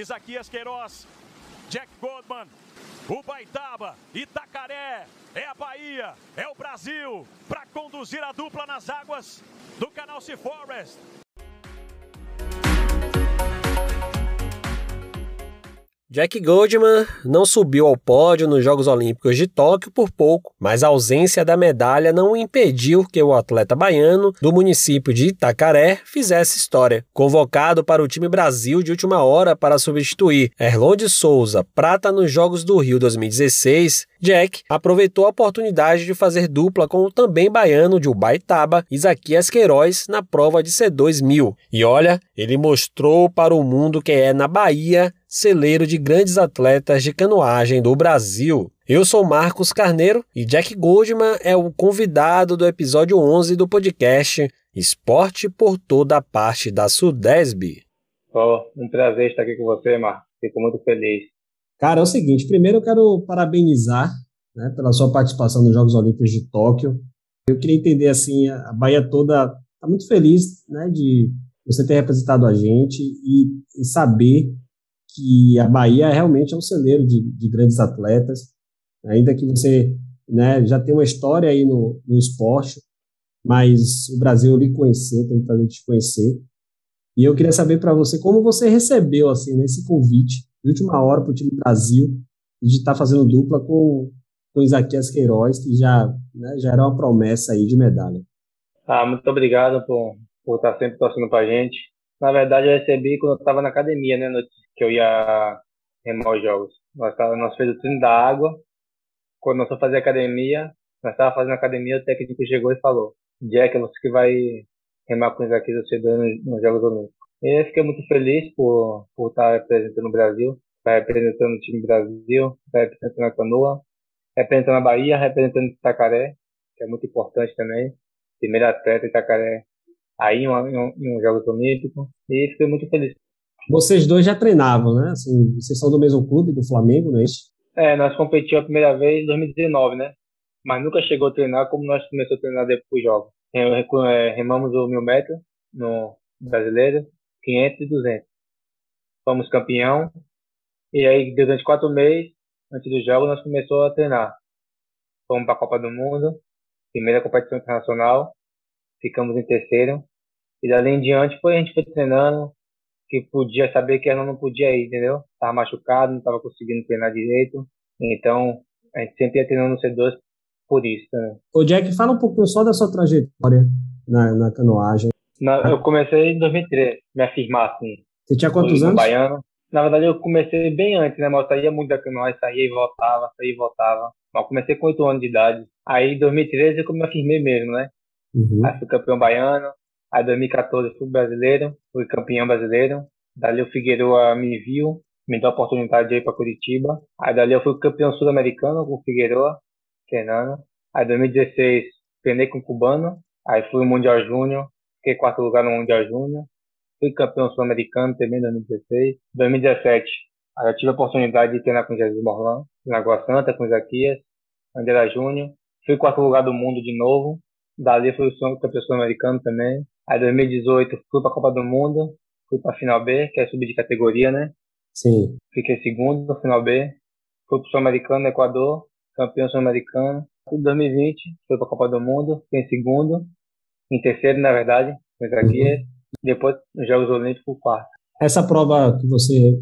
Isaquias Queiroz, Jack Goldman, Ubaitaba, Itacaré, é a Bahia, é o Brasil, para conduzir a dupla nas águas do canal Sea Forest. Jack Goldman não subiu ao pódio nos Jogos Olímpicos de Tóquio por pouco, mas a ausência da medalha não impediu que o atleta baiano do município de Itacaré fizesse história. Convocado para o time Brasil de última hora para substituir Erlon de Souza, prata nos Jogos do Rio 2016, Jack aproveitou a oportunidade de fazer dupla com o também baiano de Ubaitaba, Isaquias Queiroz, na prova de C2000. E olha, ele mostrou para o mundo que é na Bahia celeiro de grandes atletas de canoagem do Brasil. Eu sou Marcos Carneiro e Jack Goldman é o convidado do episódio 11 do podcast Esporte por toda a parte da Sudesb. Oh, um prazer estar aqui com você, Marcos. Fico muito feliz. Cara, é o seguinte, primeiro eu quero parabenizar né, pela sua participação nos Jogos Olímpicos de Tóquio. Eu queria entender assim, a Bahia toda está muito feliz né, de você ter representado a gente e, e saber que a Bahia realmente é um celeiro de, de grandes atletas, ainda que você né, já tem uma história aí no, no esporte, mas o Brasil lhe conheceu, tem que fazer te conhecer. E eu queria saber para você como você recebeu assim nesse convite de última hora para o time Brasil de estar tá fazendo dupla com com Isaquias Queiroz, que já né, já era uma promessa aí de medalha. Ah, muito obrigado por, por estar sempre torcendo para gente. Na verdade, eu recebi quando eu estava na academia, né, que eu ia remar os jogos. Nós, nós fizemos o treino da água. Quando nós fomos fazer academia, nós estávamos fazendo academia, o técnico chegou e falou: Jack, é você que vai remar com os aqui você nos, nos Jogos Olímpicos. E eu fiquei muito feliz por, por estar representando o Brasil, estar representando o time Brasil, estar representando a canoa, representando a Bahia, representando Itacaré, que é muito importante também. Primeira atleta Itacaré aí em, um, em um Jogos Olímpicos. E fiquei muito feliz. Vocês dois já treinavam, né? Assim, vocês são do mesmo clube, do Flamengo, não é isso? É, nós competimos a primeira vez em 2019, né? Mas nunca chegou a treinar como nós começamos a treinar depois dos jogos. É, remamos o mil metros no brasileiro, 500 e 200. Fomos campeão. E aí, durante quatro meses, antes do jogo, nós começamos a treinar. Fomos para a Copa do Mundo, primeira competição internacional. Ficamos em terceiro. E dali em diante, foi, a gente foi treinando, que podia saber que ela não podia ir, entendeu? Tava machucado, não tava conseguindo treinar direito. Então, a gente sempre ia treinando no C2 por isso, né? Ô Jack, fala um pouquinho só da sua trajetória na, na canoagem. Na, eu comecei em 2003, me afirmar assim. Você tinha quantos anos? Baiano. Na verdade, eu comecei bem antes, né? Mas eu saía muito da canoagem, saía e voltava, saía e voltava. Mas eu comecei com 8 anos de idade. Aí, em 2013, eu me afirmei mesmo, né? Uhum. Aí fui campeão baiano. Aí 2014 fui brasileiro, fui campeão brasileiro. Dali o Figueiredo me viu, me deu a oportunidade de ir para Curitiba. Aí dali eu fui campeão sul-americano com o Figueiredo, treinando. Aí 2016 treinei com o Cubano. Aí fui Mundial Júnior, fiquei quarto lugar no Mundial Júnior. Fui campeão sul-americano também em 2016. 2017 aí eu tive a oportunidade de treinar com Jesus Morlan, na Água Santa, com o Zaquias, André Júnior. Fui quarto lugar do mundo de novo. Dali fui campeão sul-americano também. Aí 2018 fui para a Copa do Mundo, fui para a final B, que é subir de categoria, né? Sim. Fiquei segundo no final B. Fui para o Sul-Americano, Equador, campeão sul-americano. Em 2020 fui para a Copa do Mundo, fiquei em segundo, em terceiro na verdade, aqui. Uhum. Depois nos Jogos Olímpicos, quarto. Essa prova que você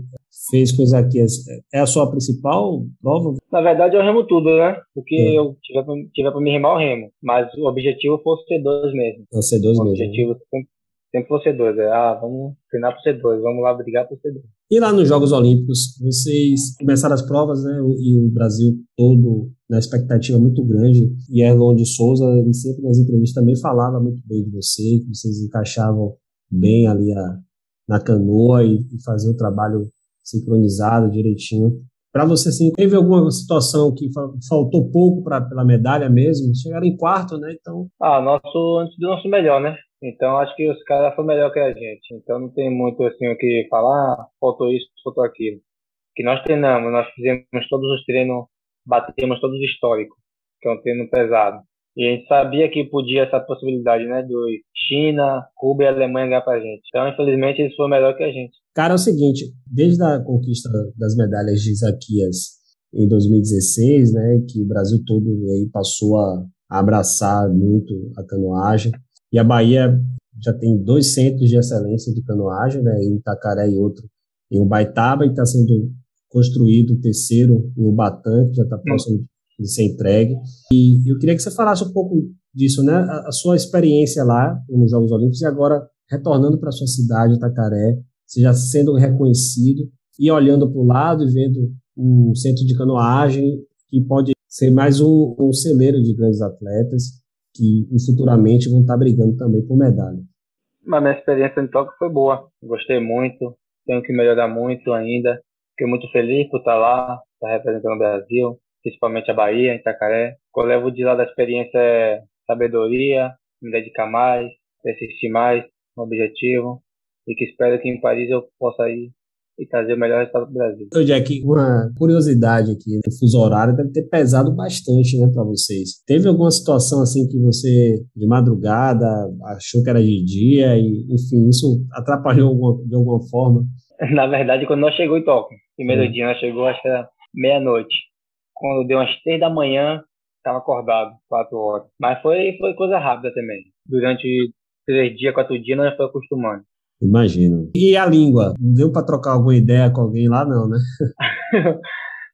fez com Isaquias é a sua principal prova? Na verdade, eu remo tudo, né? Porque é. eu tiver pra, tiver pra me remar, eu remo. Mas o objetivo foi ser dois mesmo. É ser dois o mesmo. O objetivo né? sempre, sempre foi ser dois. É, ah, vamos treinar pro C2, vamos lá brigar pro C2. E lá nos Jogos Olímpicos, vocês começaram as provas, né? E o Brasil todo na expectativa muito grande. E Erlon de Souza, ele sempre nas entrevistas também falava muito bem de você, que vocês encaixavam bem ali a, na canoa e, e fazer o trabalho sincronizado direitinho. Para você, assim, teve alguma situação que faltou pouco para pela medalha mesmo? Chegaram em quarto, né? Então. Ah, nosso antes do nosso melhor, né? Então acho que os caras foram melhor que a gente. Então não tem muito assim o que falar. Faltou isso, faltou aquilo. Que nós treinamos, nós fizemos todos os treinos, batemos todos os históricos, que é um treino pesado. E a gente sabia que podia essa possibilidade, né? Do China, Cuba e Alemanha ganhar pra gente. Então, infelizmente, eles foram melhor que a gente. Cara, é o seguinte, desde a conquista das medalhas de Isaquias em 2016, né, que o Brasil todo aí passou a abraçar muito a canoagem, e a Bahia já tem dois centros de excelência de canoagem, né, em Itacaré e outro em Ubaitaba, e está sendo construído o terceiro em Ubatã, que já está próximo de ser entregue. E eu queria que você falasse um pouco disso, né? A, a sua experiência lá nos Jogos Olímpicos e agora retornando para sua cidade, Itacaré, você já sendo reconhecido e olhando para o lado e vendo um centro de canoagem que pode ser mais um, um celeiro de grandes atletas que futuramente vão estar brigando também por medalha. Mas minha experiência em Tóquio foi boa, gostei muito, tenho que melhorar muito ainda. Fiquei muito feliz por estar lá, estar representando o Brasil, principalmente a Bahia, Itacaré. O que eu levo de lá da experiência é sabedoria, me dedicar mais, persistir mais no objetivo e que espero que em Paris eu possa ir e trazer o melhor resultado do Brasil. Então, Jack, uma curiosidade aqui, o fuso horário deve ter pesado bastante, né, para vocês. Teve alguma situação assim que você, de madrugada, achou que era de dia e, enfim, isso atrapalhou alguma, de alguma forma? Na verdade, quando nós chegou em Tóquio, primeiro é. dia nós chegou, acho que era meia-noite. Quando deu umas três da manhã, estava acordado, quatro horas. Mas foi, foi coisa rápida também. Durante três dias, quatro dias, nós foi acostumando. Imagino. E a língua? Deu para trocar alguma ideia com alguém lá, não, né?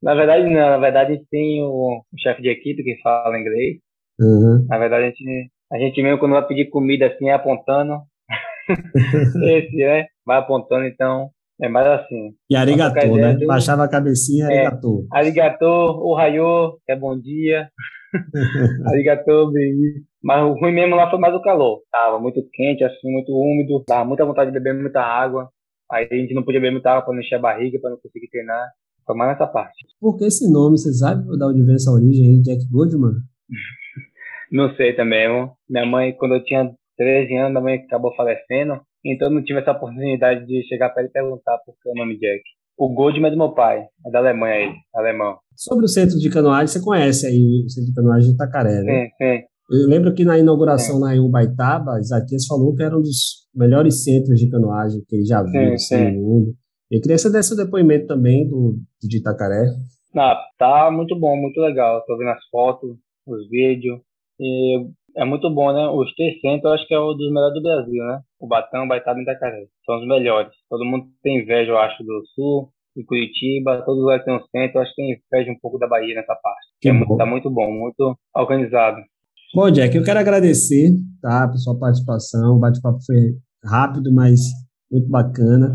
na verdade, não. Na verdade, a gente tem o, o chefe de equipe que fala inglês. Uhum. Na verdade, a gente, a gente mesmo, quando vai pedir comida assim, é apontando. Esse, né? Vai apontando, então é mais assim. E arigatô, né? Do... Baixava a cabecinha, é, arigatô. Arigatô, o raio, é bom dia. arigatô, bem Mas o ruim mesmo lá foi mais o calor. Tava muito quente, assim, muito úmido. Tava muita vontade de beber muita água. Aí a gente não podia beber muita água para não encher a barriga, para não conseguir treinar. Foi mais nessa parte. Por que esse nome? Você sabe da onde vem essa origem aí, Jack Goodman? não sei também, irmão. Minha mãe, quando eu tinha 13 anos, minha mãe acabou falecendo. Então não tive essa oportunidade de chegar para ele e perguntar por que o nome Jack. O Goldman é do meu pai, é da Alemanha ele, alemão. Sobre o centro de canoagem, você conhece aí o centro de canoagem de Itacaré, né? Sim, sim. Eu lembro que na inauguração lá em Ubaitaba, Isaquias falou que era um dos melhores centros de canoagem que ele já viu assim, no mundo. Eu queria que você desse o depoimento também do, de Itacaré. Ah, tá muito bom, muito legal. Estou vendo as fotos, os vídeos. E é muito bom, né? Os três centros eu acho que é um dos melhores do Brasil, né? O Batão, Baitaba e Itacaré. São os melhores. Todo mundo tem inveja, eu acho, do Sul, de Curitiba, todos os lugares tem um centro. Eu acho que tem inveja um pouco da Bahia nessa parte. Que é muito, tá muito bom, muito organizado. Bom, Jack, eu quero agradecer tá, por sua participação. O bate-papo foi rápido, mas muito bacana.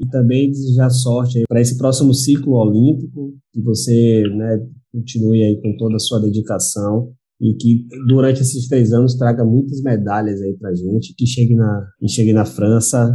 E também desejar sorte para esse próximo ciclo olímpico, que você né, continue aí com toda a sua dedicação e que durante esses três anos traga muitas medalhas aí para gente, que chegue na, que chegue na França,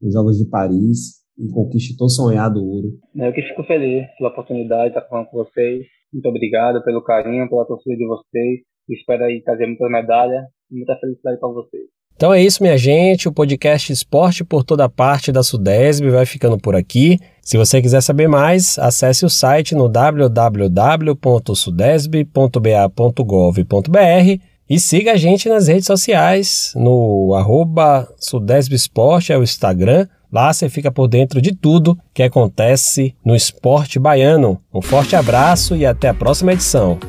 nos Jogos de Paris e conquiste todo sonhado ouro. Eu que fico feliz pela oportunidade de estar falando com vocês. Muito obrigado pelo carinho, pela torcida de vocês. Espero aí trazer muitas medalhas e muita felicidade para vocês. Então é isso, minha gente. O podcast Esporte por toda parte da Sudesb vai ficando por aqui. Se você quiser saber mais, acesse o site no www.sudesb.ba.gov.br e siga a gente nas redes sociais, no arroba Sudesb Esporte, é o Instagram. Lá você fica por dentro de tudo que acontece no esporte baiano. Um forte abraço e até a próxima edição.